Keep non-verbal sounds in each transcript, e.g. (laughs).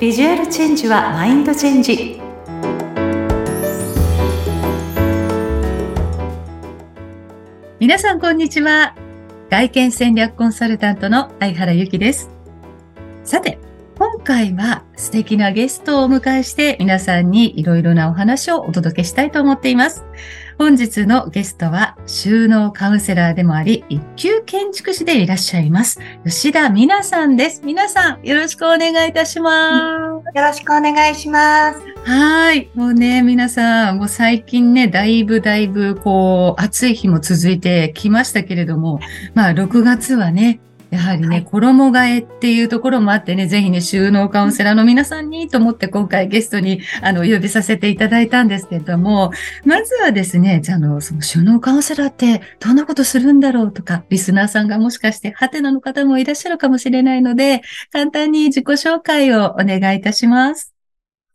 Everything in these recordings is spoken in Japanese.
ビジュアルチェンジはマインドチェンジ。皆さんこんにちは。外見戦略コンサルタントの相原由紀です。さて今回は素敵なゲストをお迎えして皆さんにいろいろなお話をお届けしたいと思っています。本日のゲストは収納カウンセラーでもあり、一級建築士でいらっしゃいます。吉田美奈さんです。皆さんよろしくお願いいたします。よろしくお願いします。はい。もうね、皆さん、もう最近ね、だいぶだいぶこう、暑い日も続いてきましたけれども、まあ6月はね、やはりね、はい、衣替えっていうところもあってね、ぜひね、収納カウンセラーの皆さんにと思って今回ゲストに、あの、お呼びさせていただいたんですけれども、まずはですね、じゃあ、の、その収納カウンセラーってどんなことするんだろうとか、リスナーさんがもしかしてハテナの方もいらっしゃるかもしれないので、簡単に自己紹介をお願いいたします。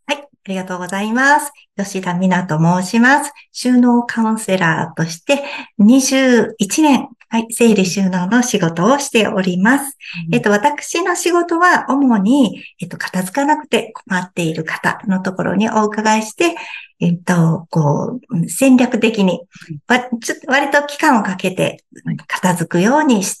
はい、ありがとうございます。吉田美奈と申します。収納カウンセラーとして21年はい、整理収納の仕事をしております。うん、えっと、私の仕事は主に、えっと、片付かなくて困っている方のところにお伺いして、えっと、こう、戦略的に、割と期間をかけて片付くようにし、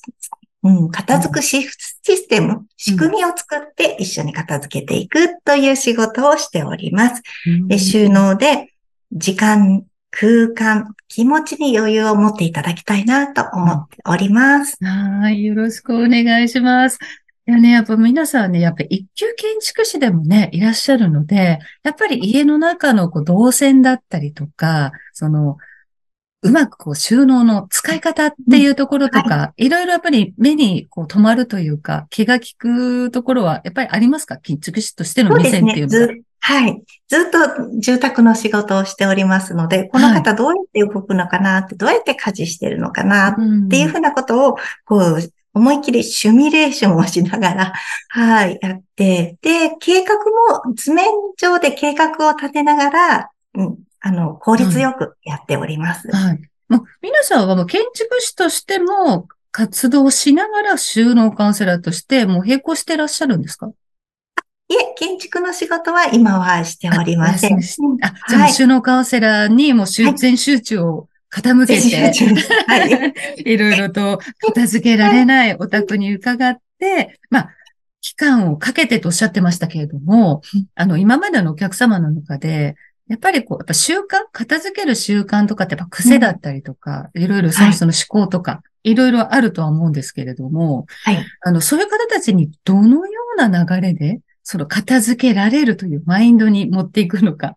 うん、片付くシステム、仕組みを作って一緒に片付けていくという仕事をしております。で収納で時間空間、気持ちに余裕を持っていただきたいなと思っております。はい。よろしくお願いします。いやね、やっぱ皆さんね、やっぱ一級建築士でもね、いらっしゃるので、やっぱり家の中のこう動線だったりとか、その、うまくこう収納の使い方っていうところとか、うんはい、いろいろやっぱり目にこう止まるというか、気が利くところはやっぱりありますか？建築士としての目線っていうのは。はい。ずっと住宅の仕事をしておりますので、この方どうやって動くのかなって、どうやって家事してるのかなっていうふうなことを、こう、思いっきりシミュレーションをしながら、(laughs) はい、やって、で、計画も図面上で計画を立てながら、うん、あの、効率よくやっております。はい。もう皆さんはもう建築士としても活動しながら収納カウンセラーとしてもう並行してらっしゃるんですか？いえ、建築の仕事は今はしておりません。あ、じゃあ、収納カウンセラーにも集、全集中を傾けて、はい、(laughs) いろいろと片付けられないお宅に伺って、まあ、期間をかけてとおっしゃってましたけれども、あの、今までのお客様の中で、やっぱりこう、やっぱ習慣片付ける習慣とかってやっぱ癖だったりとか、いろいろその人の思考とか、いろいろあるとは思うんですけれども、はい。あの、そういう方たちにどのような流れでその片付けられるというマインドに持っていくのか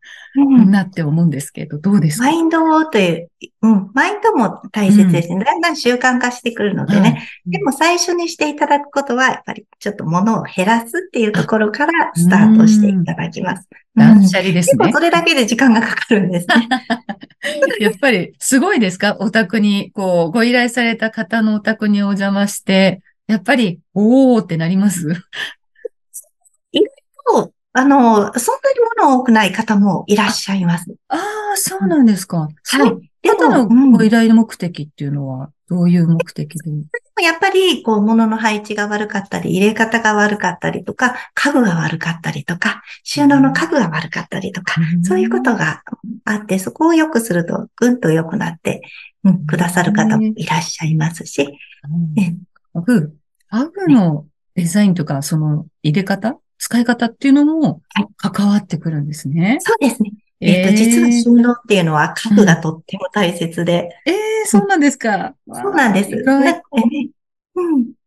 なって思うんですけど、どうですか？マインドをという、うん、マインドも大切ですね。うん、だんだん習慣化してくるのでね。うん、でも最初にしていただくことは、やっぱりちょっと物を減らすっていうところからスタートしていただきます。断捨離ですね。それだけで時間がかかるんですね。(laughs) やっぱりすごいですか？お宅に、こう、ご依頼された方のお宅にお邪魔して、やっぱり、おーってなります？あの、そんなに物多くない方もいらっしゃいます。ああ、そうなんですか。はい。で方のご依頼目的っていうのは、どういう目的で、うん、やっぱり、こう、物の配置が悪かったり、入れ方が悪かったりとか、家具が悪かったりとか、収納の家具が悪かったりとか、うん、そういうことがあって、そこを良くすると、ぐんと良くなって、うん、くださる方もいらっしゃいますし。家具、家具のデザインとか、その入れ方使い方っていうのも関わってくるんですね。そうですね。えっ、ー、と、実は収納っていうのは家具がとっても大切で。うん、ええー、そうなんですか。そうなんです。うん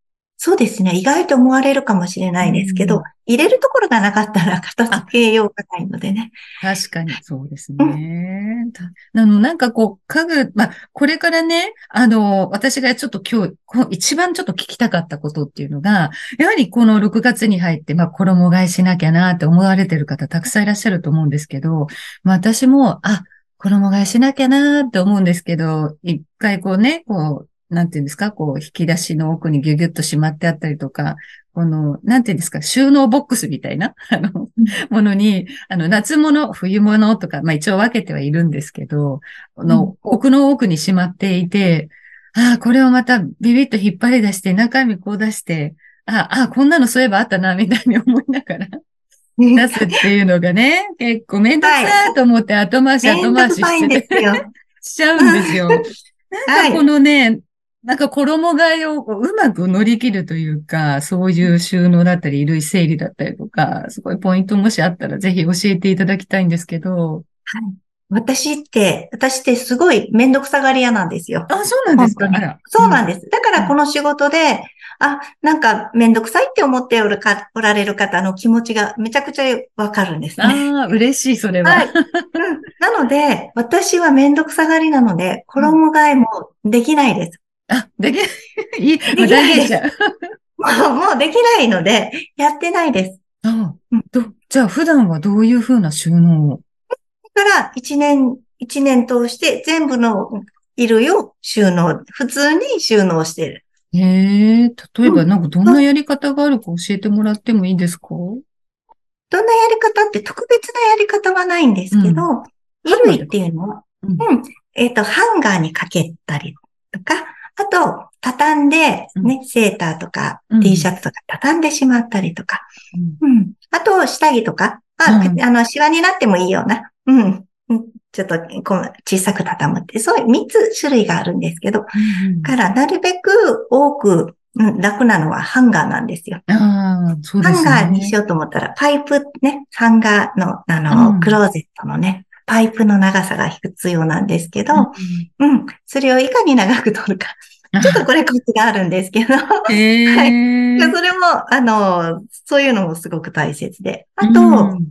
そうですね。意外と思われるかもしれないですけど、うん、入れるところがなかったら片付けようがないのでね。確かに、そうですね。うん、あの、なんかこう、家具、まあ、これからね、あの、私がちょっと今日、一番ちょっと聞きたかったことっていうのが、やはりこの6月に入って、まあ、衣替えしなきゃなって思われてる方たくさんいらっしゃると思うんですけど、まあ、私も、あ、衣替えしなきゃなって思うんですけど、一回こうね、こう、なんていうんですか、こう、引き出しの奥にギュギュッとしまってあったりとか、この、なんていうんですか、収納ボックスみたいな、(laughs) あの、ものに、あの、夏物、冬物とか、まあ一応分けてはいるんですけど、この、奥の奥にしまっていて、ああ、これをまたビビッと引っ張り出して、中身こう出して、ああ、こんなのそういえばあったな、みたいに思いながら、(laughs) 出すっていうのがね、結構めんどくさいと思って後回し後回ししてですよ。(laughs) しちゃうんですよ。なんかこのね、なんか衣替えをこううまく乗り切るというか、そういう収納だったり、衣類整理だったりとか、すごいポイントもしあったらぜひ教えていただきたいんですけど。はい。私って、私ってすごいめんどくさがり屋なんですよ。あ、そうなんですか？そうなんです。だからこの仕事で、あ、なんかめんどくさいって思っておるか、おられる方の気持ちがめちゃくちゃわかるんですね。ああ、嬉しい、それは。はい。うん。なので、私はめんどくさがりなので、衣替えもできないです。あ、でき、い。い、きない大変じゃん。もう、もうできないので、やってないです。あうん。どじゃあ普段はどういうふうな収納を？だから、一年、一年通して全部の衣類を収納、普通に収納してる。へえ、例えばうん。なんかどんなやり方があるか教えてもらってもいいですか？どんなやり方って特別なやり方はないんですけど、うん。衣類っていうのは、うんうん、えっ、と、ハンガーにかけたりとか、あと、畳んで、ね、セーターとか、うん。T シャツとか畳んでしまったりとか、うん。うん。あと、下着とか、あ、うん。あの、シワになってもいいような、うん。うん。ちょっと、こう、小さく畳むって、そういう3つ種類があるんですけど、うんから、なるべく多く、うん、楽なのはハンガーなんですよ。ああ、そうですね。ハンガーにしようと思ったら、パイプね、ハンガーの、あの、うん。クローゼットのね、パイプの長さが必要なんですけど、ううん、それをいかに長く取るか。ん (laughs) ちょっとこれコツがあるんですけど、へえ。それも、あの、そういうのもすごく大切で。あと、うん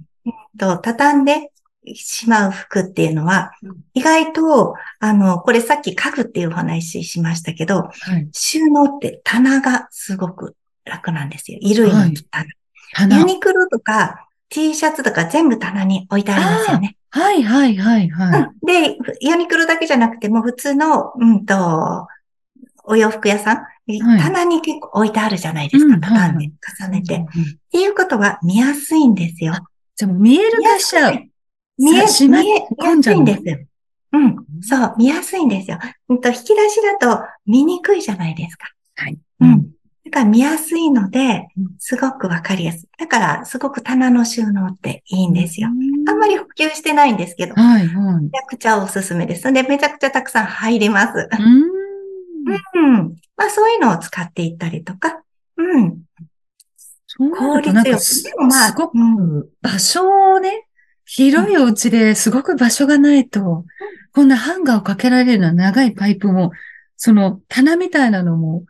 と畳んでしまう服っていうのはうん、意外と、あの、これさっき家具っていうお話しましたけど、はい。収納って棚がすごく楽なんですよ。衣類のはい棚。ユ花。ニクロとか T シャツとか全部棚に置いてありますよね。はい、はい、はい、はい。うんで、ユニクロだけじゃなくても普通の、うんと、お洋服屋さん、棚に結構置いてあるじゃないですか。うん畳んで、重ねて。っうんうんていうことは見やすいんですよ。じゃあもう見える化しちゃう。見え、しま見え、見やすいんですよ。うん。そう、見やすいんですよ。うんと、引き出しだと見にくいじゃないですか。はい。うん。だから見やすいのでうん、すごくわかりやすい。だから、すごく棚の収納っていいんですよ。あんまり普及してないんですけど、めはい、はい。ちゃくちゃおすすめです。で、めちゃくちゃたくさん入ります。うん。うん。まあ、そういうのを使っていったりとか、うん。そうなるとなんかす、効率よでもまあすごく場所をね、広いお家ですごく場所がないと、こんなハンガーをかけられるような長いパイプも、その棚みたいなのも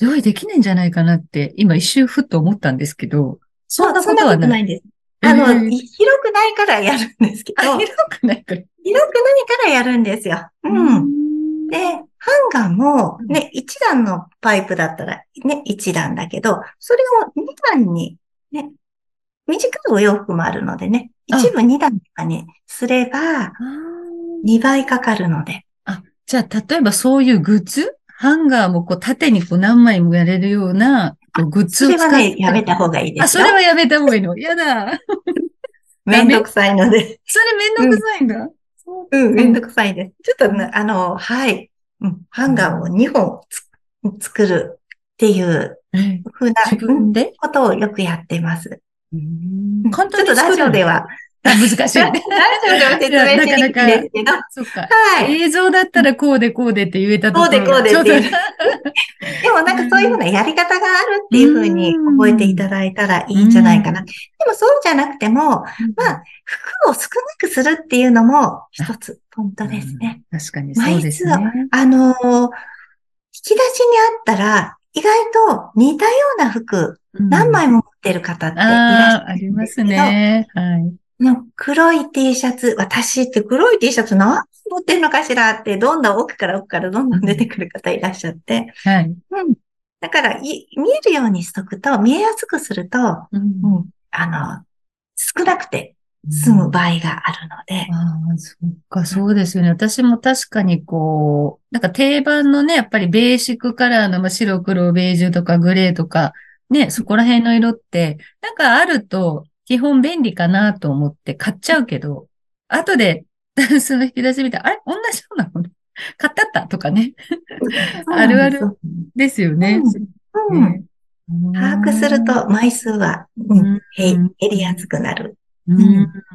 用意できないんじゃないかなって、今一瞬ふっと思ったんですけど、そんなそんなことはない。ないんです。あの、えー広くないからやるんですけど、あ広広くないから。くないからやるんですよ。うん。で、ハンガーもね、一段のパイプだったらね、一段だけど、それを二段にね、短いお洋服もあるのでね、あ一部二段とかにすればあー二倍かかるので。じゃあ、例えばそういうグッズハンガーもこう縦にこう何枚もやれるようなグッズを使って。それはね、やめた方がいいであ、すよ。それはやめた方がいいの？やだ。(laughs) めんどくさいので。それめんどくさいんだ。そううん、めんどくさいです。ちょっとね、あの、はい。うん、ハンガーを2本つ作るっていうえ風なことをよくやってます。うん簡ちょっとラジオでは、あ難しい。ラジオでは説明しにくいんですけど、そっか。はい。映像だったらこうでこうでって言えたところがこうでこうでってでもなんかそういうふうなやり方があるっていうふうに覚えていただいたらいいんじゃないかな。うんでもそうじゃなくても、まあ、服を少なくするっていうのも一つポイントですね。うん確かにそうですね。あのー引き出しにあったら、意外と似たような服、何枚もも持ってる方っていらっしああ、あゃるりますんですけど、ね。はい。の黒い T シャツ、私って黒い T シャツ何持ってんのかしらって、どんどん奥から奥からどんどん出てくる方いらっしゃって、はい。うん。だから、い見えるようにしとくと、見えやすくすると、うんうん、あの、少なくて済む場合があるので、ああ、そっか、そうですよね。私も確かにこう、なんか定番のね、やっぱりベーシックカラーのまあ白黒ベージュとかグレーとか、ね、そこら辺の色って、なんかあると基本便利かなと思って買っちゃうけど、後でダンスの引き出し見て、あれ？同じようなもの？(laughs) 買ってあったとかね。あるあるですよね。うん。ね把握すると枚数は、うん、減りやすくなる。う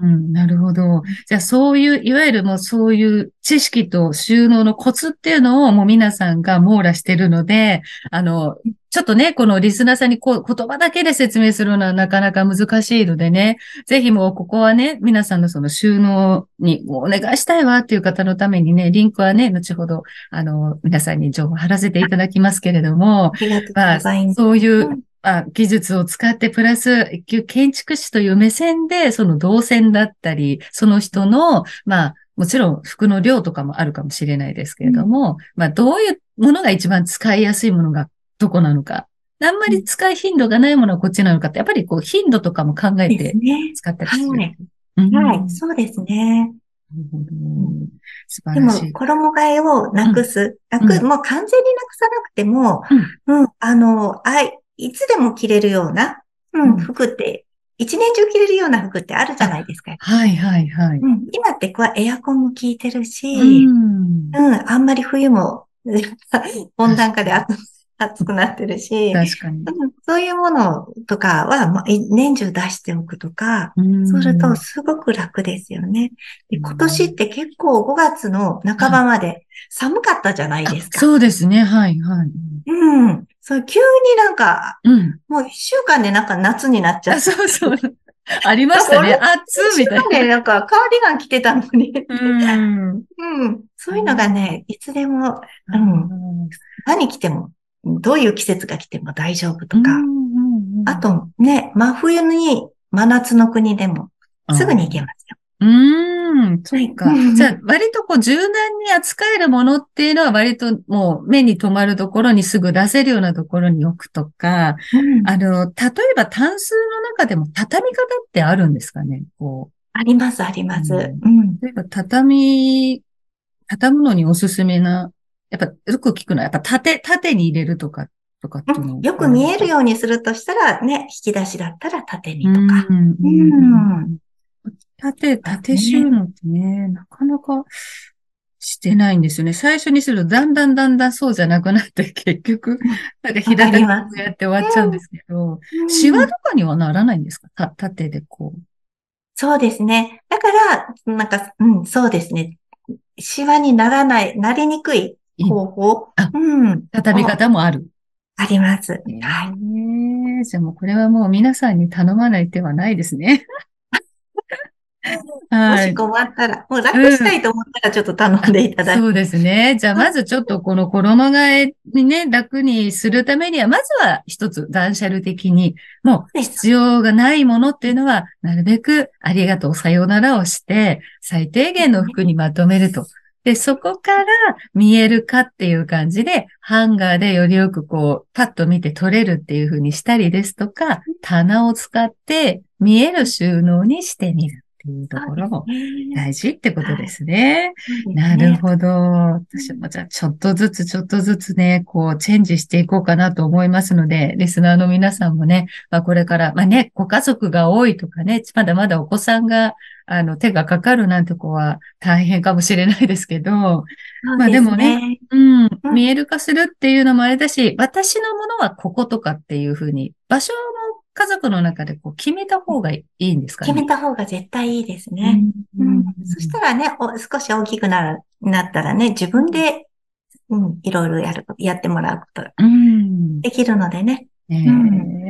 ん、なるほど。じゃあそういう、いわゆるもうそういう知識と収納のコツっていうのをもう皆さんが網羅してるので、あの、ちょっとね、このリスナーさんにこう言葉だけで説明するのはなかなか難しいのでね、ぜひもうここはね、皆さんのその収納にお願いしたいわっていう方のためにね、リンクはね、後ほど、あの、皆さんに情報貼らせていただきますけれども、まあ。そういう、うんあ技術を使って、プラス、一級建築士という目線で、その動線だったり、その人の、まあ、もちろん服の量とかもあるかもしれないですけれども、まあ、どういうものが一番使いやすいものがどこなのか。あんまり使い頻度がないものはこっちなのかって、やっぱりこう、頻度とかも考えでてすね。使ったりする。はい。うんはい。そうですね。なるほどん素でも。衣替えをなくす。なく、うんもう完全になくさなくても、うん、あの、あい、いつでも着れるような、ううんん、服って、一年中着れるような服ってあるじゃないですか。はいはいはい。うん、今ってこうエアコンも効いてるし、うんうん、あんまり冬も (laughs) 温暖化で暑暑くなってるし、確かに。うんそういうものとかは、まあ、い年中出しておくとか、うんそうするとすごく楽ですよね。でうん今年って結構5月の半ばまで寒かったじゃないですか。そうですね。はいはい。うん。そう、急になんか、うん。もう一週間でなんか夏になっちゃあ、って。そうそう。ありましたね。暑みたいな。間でなんかカーディガン着てたのに。うん。うん。そういうのがね、いつでも、うんうん何着ても、どういう季節が来ても大丈夫とか。あとね、真冬に真夏の国でもすぐに行けますよ。うーん、そうかはい。じゃあ、割とこう、柔軟に扱えるものっていうのは、割ともう目に留まるところにすぐ出せるようなところに置くとか、うんあの、例えば、単数の中でも畳み方ってあるんですかねこあります、あります。ううん。例えば、畳、畳むのにおすすめな、やっぱ、よく聞くのは、やっぱ縦、縦に入れるとか、とかっていうのよく見えるようにするとしたら、ね、引き出しだったら縦にとか。うんうん縦、縦収納ってね、なかなかしてないんですよね。最初にすると、だんだんだんだんそうじゃなくなって、結局、なんか平たくわかりますやって終わっちゃうんですけど、シワとかにはならないんですか？た縦でこう。そうですね。だから、なんか、うん、そうですね。シワにならない、なりにくい方法あ。うん。畳み方もある。あります。はい。ねえじゃあもうこれはもう皆さんに頼まない手はないですね。も (laughs) しはい。困ったら、もう楽したいと思ったらちょっと頼んでいただく。そうですね。じゃあまずちょっとこの衣替えにね、楽にするためには、まずは一つ断捨離的に、もう必要がないものっていうのは、なるべくありがとう、さようならをして、最低限の服にまとめると。で、そこから見えるかっていう感じで、ハンガーでよりよくこう、パッと見て取れるっていう風にしたりですとか、棚を使って見える収納にしてみるっていうところも大事ってことですね。なるほど。私もじゃあちょっとずつちょっとずつね、こうチェンジしていこうかなと思いますので、リスナーの皆さんもね、まあこれから、まあね、ご家族が多いとかね、まだまだお子さんが、あの、手がかかるなんて子は大変かもしれないですけど、まあでもね、うん、うん。見える化するっていうのもあれだし、私のものはこことかっていうふうに、場所の家族の中でこう決めた方がいいんですかね？決めた方が絶対いいですね。ううんんそしたらね、お少し大きくなるなったらね、自分で、うん、いろいろやる、やってもらうことがうんできるのでね。え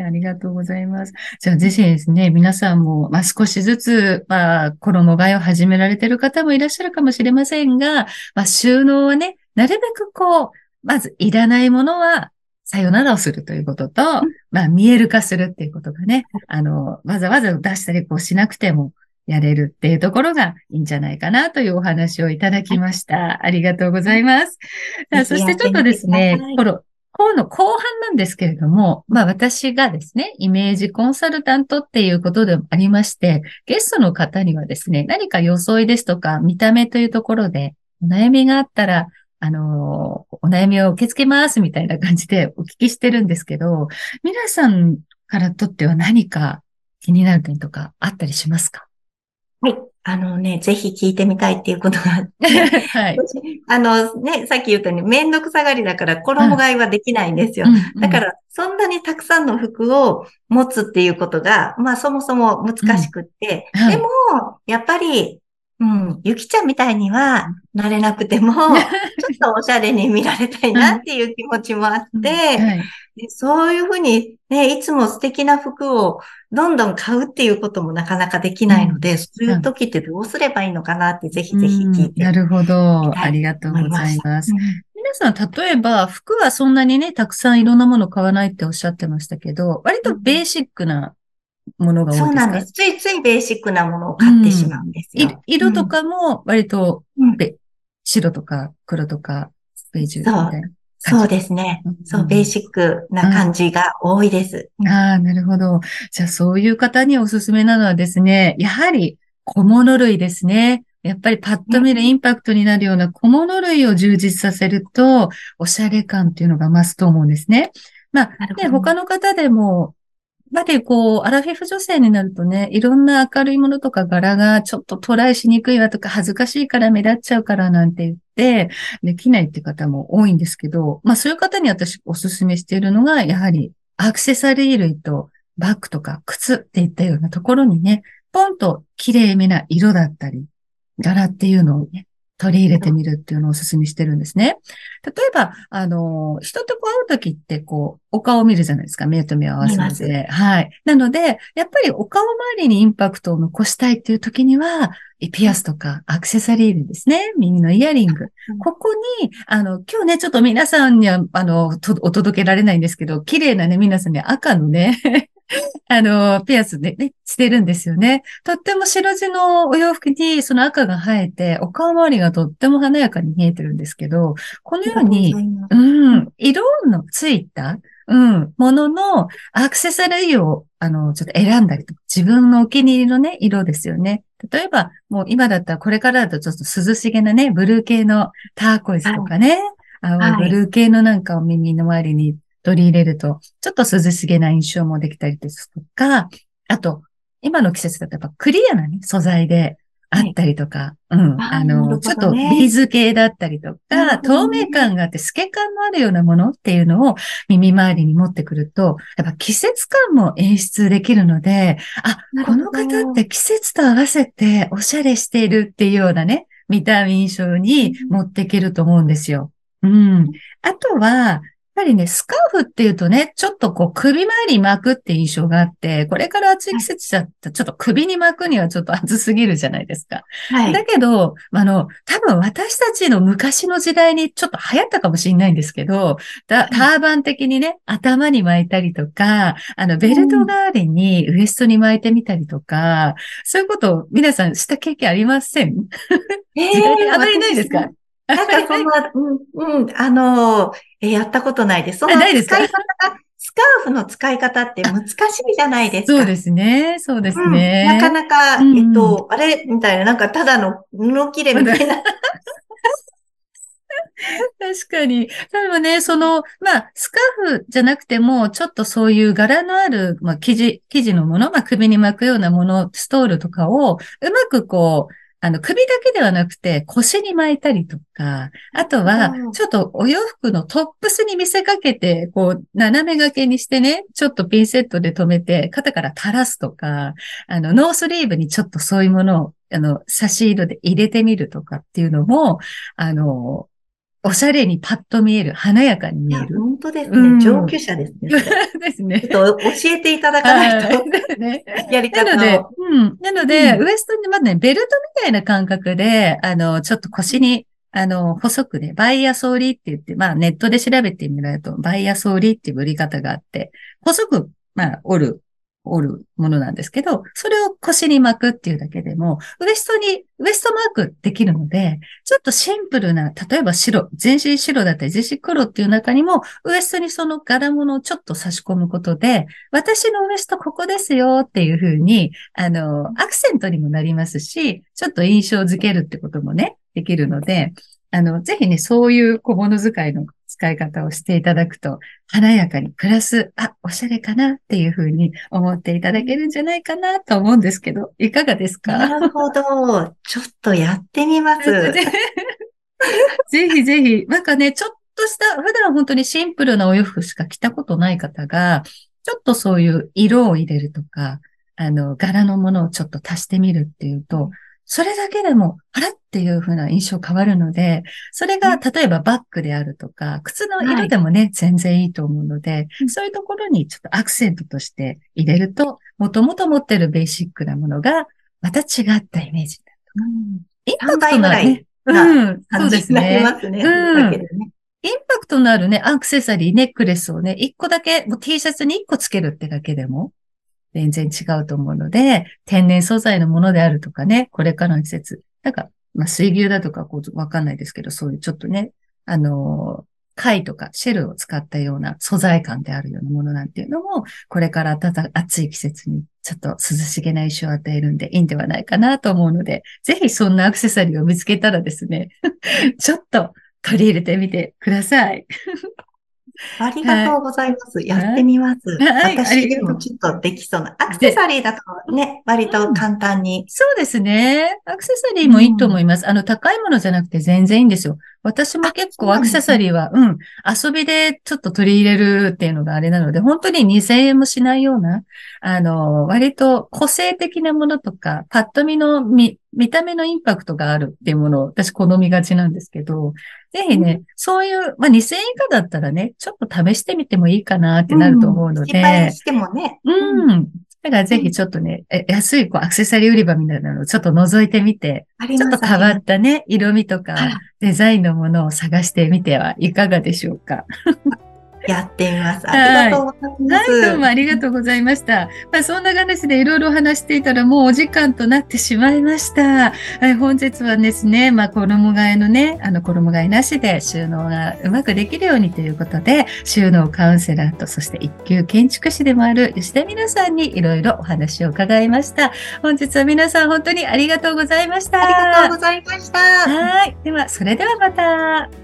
ありがとうございます。じゃあ、ぜひですね、皆さんも、まあ、少しずつ、まあ、衣替えを始められている方もいらっしゃるかもしれませんが、まあ、収納はね、なるべくこう、まず、いらないものは、さよならをするということと、まあ、見える化するっていうことがね、あの、わざわざ出したりこうしなくても、やれるっていうところがいいんじゃないかなというお話をいただきました。ありがとうございます。さあそしてちょっとですねこの、今の後半なんですけれども、まあ私がですね、イメージコンサルタントっていうことでもありまして、ゲストの方にはですね、何か装いですとか見た目というところでお悩みがあったら、あのお悩みを受け付けますみたいな感じでお聞きしてるんですけど、皆さんからとっては何か気になる点とかあったりしますか？はい。あのね、ぜひ聞いてみたいっていうことがあって、(laughs) はい。あのね、さっき言ったようにめんどくさがりだから衣替えはできないんですよ。うん、だから、そんなにたくさんの服を持つっていうことが、まあそもそも難しくって、うんはい、でも、やっぱりうん。ゆきちゃんみたいにはなれなくても、(laughs) ちょっとおしゃれに見られたいなっていう気持ちもあって、はい、そういうふうにね、いつも素敵な服をどんどん買うっていうこともなかなかできないので、うん、そういう時ってどうすればいいのかなってぜひぜひ聞いて、なるほど。ありがとうございます。皆さん、例えば、服はそんなにね、たくさんいろんなもの買わないっておっしゃってましたけど、割とベーシックなものが多いですか？そうなんです。ついついベーシックなものを買ってしまうんですよ。うん、色とかも割と、うん、白とか黒とかベージュみたいな。そうですね、うん。そう、ベーシックな感じが多いです。ああ、なるほど。じゃあそういう方におすすめなのはですね、やはり小物類ですね。やっぱりパッと見るインパクトになるような小物類を充実させると、おしゃれ感っていうのが増すと思うんですね。まあ、ね、他の方でも、やっぱりこう、アラフィフ女性になるとね、いろんな明るいものとか柄がちょっとトライしにくいわとか恥ずかしいから目立っちゃうからなんて言って、できないって方も多いんですけど、まあそういう方に私お勧めしているのが、やはりアクセサリー類とバッグとか靴っていったようなところにね、ポンと綺麗めな色だったり、柄っていうのをね、取り入れてみるっていうのをお勧めしてるんですね。例えば、あの、人とこう会うときって、こう、お顔を見るじゃないですか。目と目を合わせて。はい。なので、やっぱりお顔周りにインパクトを残したいっていうときには、ピアスとかアクセサリーですね。耳のイヤリング。ここに、あの、今日ね、ちょっと皆さんには、あの、お届けられないんですけど、綺麗なね、皆さんに赤のね (laughs) あの、ピアスでね、してるんですよね。とっても白地のお洋服にその赤が生えて、お顔周りがとっても華やかに見えてるんですけど、このように、うん、色のついた、うん、もののアクセサリーを、あの、ちょっと選んだりとか、自分のお気に入りのね、色ですよね。例えば、もう今だったらこれからだとちょっと涼しげなね、ブルー系のターコイズとかね、はい、青ブルー系のなんかを耳の周りに取り入れると、ちょっと涼しげな印象もできたりですとか、あと、今の季節だとやっぱクリアなね、素材であったりとか、はい、うん、あの、ね、ちょっとビーズ系だったりとか、透明感があって透け感のあるようなものっていうのを耳周りに持ってくると、やっぱ季節感も演出できるので、あ、この方って季節と合わせておしゃれしているっていうようなね、見た目印象に持っていけると思うんですよ。うん。あとは、ぱりね、スカーフっていうとね、ちょっとこう首周り巻くって印象があって、これから暑い季節だったらちょっと首に巻くにはちょっと暑すぎるじゃないですか。はい。だけど、あの、多分私たちの昔の時代にちょっと流行ったかもしれないんですけど、ターバン的にね、頭に巻いたりとか、あの、ベルト代わりにウエストに巻いてみたりとか、うん、そういうこと皆さんした経験ありません？えー、(laughs) あまりないですか？なんかそんな、うん、うん、あの、え、やったことないです。その使い方が、スカーフの使い方って難しいじゃないですか。そうですね。そうですね。うん、なかなか、うん、えっと、あれみたいな、なんかただの布切れみたいな。確かに。でもね、その、まあ、スカーフじゃなくても、ちょっとそういう柄のある、まあ、生地、生地のもの、まあ、首に巻くようなもの、ストールとかを、うまくこう、あの、首だけではなくて腰に巻いたりとか、あとは、ちょっとお洋服のトップスに見せかけて、こう、斜め掛けにしてね、ちょっとピンセットで留めて、肩から垂らすとか、あの、ノースリーブにちょっとそういうものを、あの、差し色で入れてみるとかっていうのも、あの、おしゃれにパッと見える、華やかに見える。本当ですね。うん、上級者ですね。(laughs) ですね。ちょっと教えていただかないと。ね、やり方なので、うん。なので、うん、ウエストにまだね、ベルトみたいな感覚で、あの、ちょっと腰に、あの、細くね、バイアソーリって言って、まあネットで調べてみると、バイアソーリっていう売り方があって、細く、まあ、折る折るものなんですけど、それを腰に巻くっていうだけでも、ウエストに、ウエストマークできるので、ちょっとシンプルな、例えば白、全身白だったり全身黒っていう中にも、ウエストにその柄物をちょっと差し込むことで、私のウエストここですよっていうふうに、あの、アクセントにもなりますし、ちょっと印象づけるってこともね、できるので、あの、ぜひね、そういう小物使いの使使い方をしていただくと、華やかにプラス、あ、おしゃれかなっていうふうに思っていただけるんじゃないかなと思うんですけど、いかがですか？なるほど。ちょっとやってみます。(laughs) ぜひぜひ、なんかね、ちょっとした、普段本当にシンプルなお洋服しか着たことない方が、ちょっとそういう色を入れるとか、あの、柄のものをちょっと足してみるっていうと、それだけでも、あらっていう風な印象変わるので、それが例えばバッグであるとか、靴の色でもね、はい、全然いいと思うので、そういうところにちょっとアクセントとして入れると、もともと持ってるベーシックなものが、また違ったイメージになるとか。うん、インパクトのある、ね、うん、そうですね。ますね。うん。インパクトのあるね、アクセサリー、ネックレスをね、一個だけ、もう T シャツに一個つけるってだけでも、全然違うと思うので、天然素材のものであるとかね、これからの季節。なんか、まあ、水牛だとかこう、わかんないですけど、そういうちょっとね、あのー、貝とかシェルを使ったような素材感であるようなものなんていうのも、これからただ暑い季節にちょっと涼しげな印象を与えるんでいいんではないかなと思うので、ぜひそんなアクセサリーを見つけたらですね、(laughs) ちょっと取り入れてみてください。ありがとうございます。はい、やってみます。はい、私もちょっとできそうな。アクセサリーだとね、割と簡単に、うん、そうですね。アクセサリーもいいと思います。うん、あの、高いものじゃなくて全然いいんですよ。私も結構アクセサリーは、うね、うん、遊びでちょっと取り入れるっていうのがあれなので、本当に2000円もしないような、あの、割と個性的なものとか、パッと見の見、見た目のインパクトがあるっていうものを私好みがちなんですけど、ぜひね、うん、そういう、まあ、2000円以下だったらね、ちょっと試してみてもいいかなってなると思うので。うん、してもね。うん。だからぜひちょっとね、え安いこうアクセサリー売り場みたいなのをちょっと覗いてみて、ちょっと変わったね、色味とかデザインのものを探してみてはいかがでしょうか？(laughs) やってみます。ありがとうございます。はい、どうもありがとうございました。まあ、そんな話でいろいろ話していたらもうお時間となってしまいました。はい、本日はですね、まあ、衣替えのね、あの、衣替えなしで収納がうまくできるようにということで、収納カウンセラーと、そして一級建築士でもある吉田美奈さんにいろいろお話を伺いました。本日は皆さん本当にありがとうございました。ありがとうございました。はい。では、それではまた。